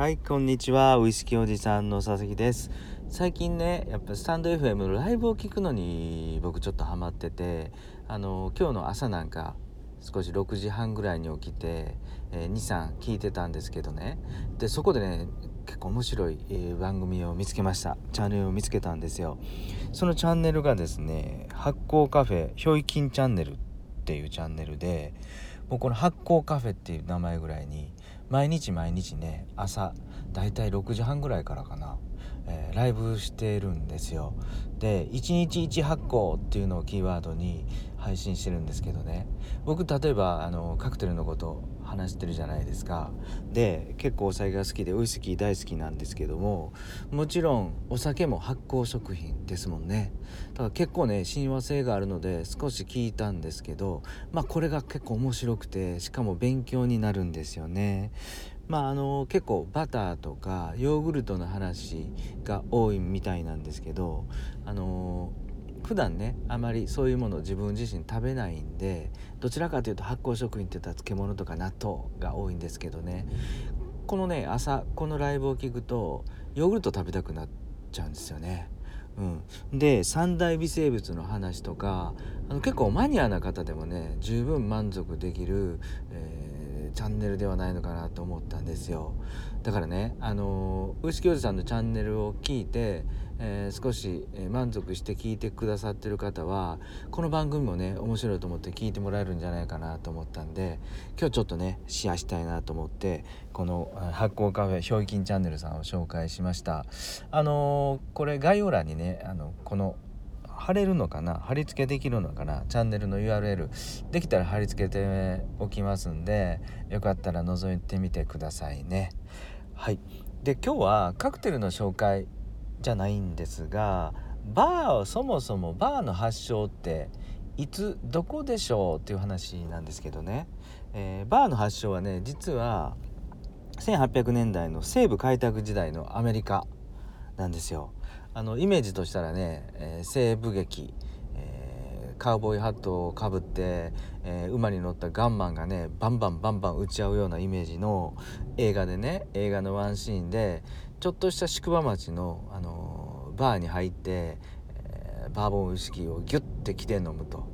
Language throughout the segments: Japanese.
はいこんにちは。ウイスキーおじさんの佐々木です。最近ねやっぱスタンド FM のライブを聞くのに僕ちょっとハマっててあの今日の朝なんか少し6時半ぐらいに起きて、えー、23聞いてたんですけどね。でそこでね結構面白い、えー、番組を見つけました。チャンネルを見つけたんですよ。そのチャンネルがですね発酵カフェひょいきんチャンネルっていうチャンネルでもうこの発酵カフェっていう名前ぐらいに毎日毎日ね朝だいたい6時半ぐらいからかな、えー、ライブしてるんですよ。で1日1発酵っていうのをキーワードに配信してるんですけどね。僕例えばあのカクテルのこと話してるじゃないですか。で結構お酒が好きでウイスキー大好きなんですけどももちろんお酒も発酵食品ですもんね。だから結構ね親和性があるので少し聞いたんですけどまあこれが結構面白くてしかも勉強になるんですよね。まああの結構バターとかヨーグルトの話が多いみたいなんですけどあの普段ねあまりそういうもの自分自身食べないんでどちらかというと発酵食品って言ったら漬物とか納豆が多いんですけどねこのね朝このライブを聞くとヨーグルト食べたくなっちゃうんですよね。うん、で三大微生物の話とかあの結構マニアな方でもね十分満足できる、えー、チャンネルではないのかなと思ったんですよ。だからねあのウイスキーおじさんのチャンネルを聞いてえー、少し満足して聞いてくださってる方はこの番組もね面白いと思って聞いてもらえるんじゃないかなと思ったんで今日ちょっとねシェアしたいなと思ってこの発酵カフェひょいきんチャンネルさんを紹介しました。あの、これ概要欄にねあのこの貼れるのかな？貼り付けできるのかな？チャンネルの URL できたら貼り付けておきますんでよかったら覗いてみてくださいね。はい。で今日はカクテルの紹介じゃないんですがバーをそもそもバーの発祥っていつどこでしょうっていう話なんですけどね、えー、バーの発祥はね実は1800年代の西部開拓時代のアメリカなんですよ。あのイメージとしたらね、えー、西部劇、えー、カウボーイハットをかぶって、えー、馬に乗ったガンマンがねバンバンバンバン打ち合うようなイメージの映画でね映画のワンシーンでちょっとした宿場町の、あのバーに入って、えー、バーボンウイスキーをギュッて着て飲むと、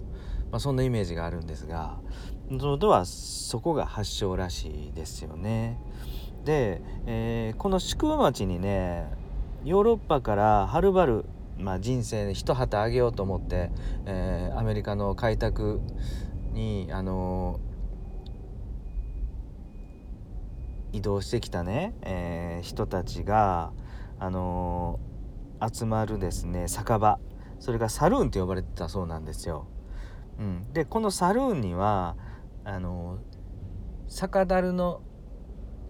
まあ、そんなイメージがあるんですがそとはそこが発祥らしいですよね。で、えー、この宿場町にねヨーロッパからはるばる、まあ、人生で一旗あげようと思って、えー、アメリカの開拓にあの移動してきたね、えー、人たちが、あの、集まるですね酒場それがサルーンと呼ばれてたそうなんですよ。うん、でこのサルーンにはあの、酒樽の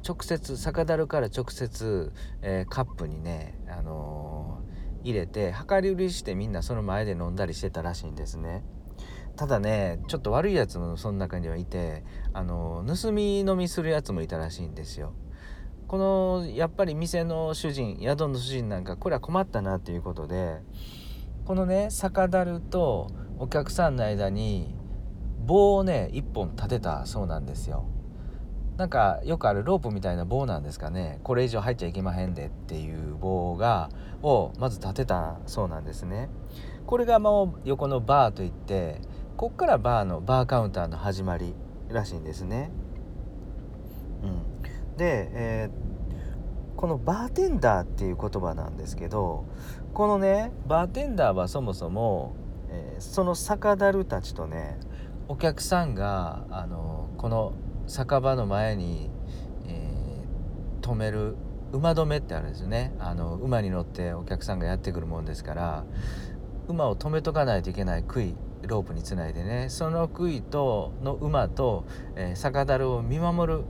直接酒樽から直接、えー、カップにね、あの入れて量り売りしてみんなその前で飲んだりしてたらしいんですね。ただねちょっと悪いやつもその中にはいてあの盗み飲みするやつもいたらしいんですよ。このやっぱり店の主人宿の主人なんかこれは困ったなということでこのね酒樽とお客さんの間に棒をね1本立てたそうなんですよ。なんかよくあるロープみたいな棒なんですかねこれ以上入っちゃいけまへんでっていう棒がをまず立てたそうなんですね。これがもう横のバーといってこっからバーのバーカウンターの始まりらしいんですね。うん、で、えー、このバーテンダーっていう言葉なんですけどこのねバーテンダーはそもそも、えー、その酒樽たちとねお客さんがあのこの酒場の前に、えー、止める馬止めってあるんですよね。あの馬に乗ってお客さんがやってくるもんですから馬を止めとかないといけない杭ロープにつないでね。その杭との馬と、えー、酒樽を見守る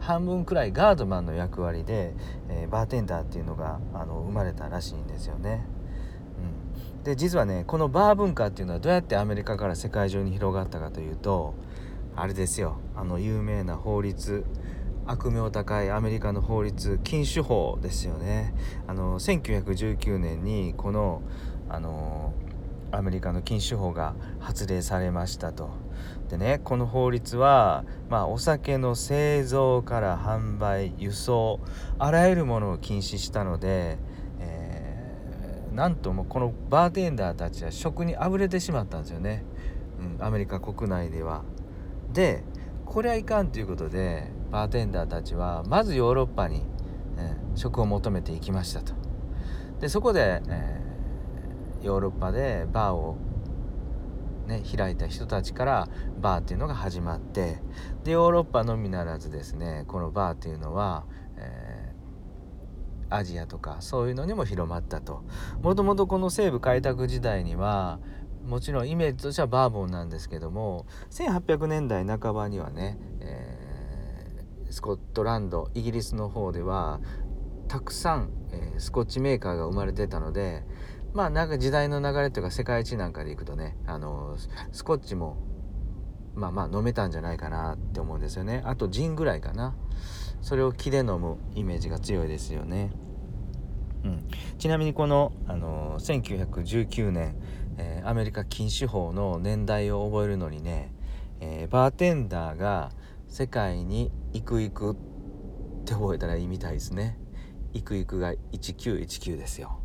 半分くらいガードマンの役割で、えー、バーテンダーっていうのがあの生まれたらしいんですよね。うん、で実はねこのバー文化っていうのはどうやってアメリカから世界中に広がったかというとあれですよあの有名な法律悪名高いアメリカの法律禁酒法ですよねあの1919年にこのあのアメリカの禁酒法が発令されましたと。でねこの法律は、まあ、お酒の製造から販売輸送あらゆるものを禁止したので、えー、なんともこのバーテンダーたちは食にあぶれてしまったんですよね、うん、アメリカ国内では。でこれはいかんということでバーテンダーたちはまずヨーロッパに、えー、食を求めていきましたと。でそこで、えー、ヨーロッパでバーをね、開いた人たちからバーっていうのが始まってでヨーロッパのみならずですねこのバーっていうのは、えー、アジアとかそういうのにも広まったともともとこの西部開拓時代にはもちろんイメージとしてはバーボンなんですけども1800年代半ばにはね、えー、スコットランドイギリスの方ではたくさん、えー、スコッチメーカーが生まれてたのでまあなんか時代の流れというか世界一なんかでいくとねあのスコッチもまあまあ飲めたんじゃないかなって思うんですよね。あとジンぐらいかな。それを木で飲むイメージが強いですよね、うん、ちなみにこの、あの1919年、えー、アメリカ禁酒法の年代を覚えるのにね、えー、バーテンダーが世界に行く行くって覚えたらいいみたいですね。行く行くが1919ですよ。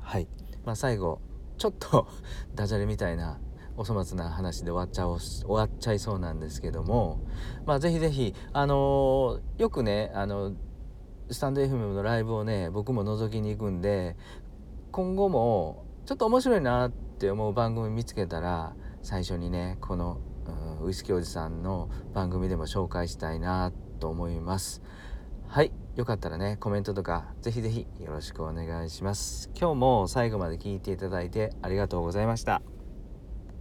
はい。まあ、最後ちょっと ダジャレみたいなお粗末な話で終わっちゃお終わっちゃいそうなんですけどもまあぜひぜひあのー、よくねあのスタンド FM のライブをね僕も覗きに行くんで今後もちょっと面白いなって思う番組見つけたら最初にねこの、うん、ウイスキーおじさんの番組でも紹介したいなと思います。はいよかったらねコメントとかぜひぜひよろしくお願いします。今日も最後まで聞いていただいてありがとうございました。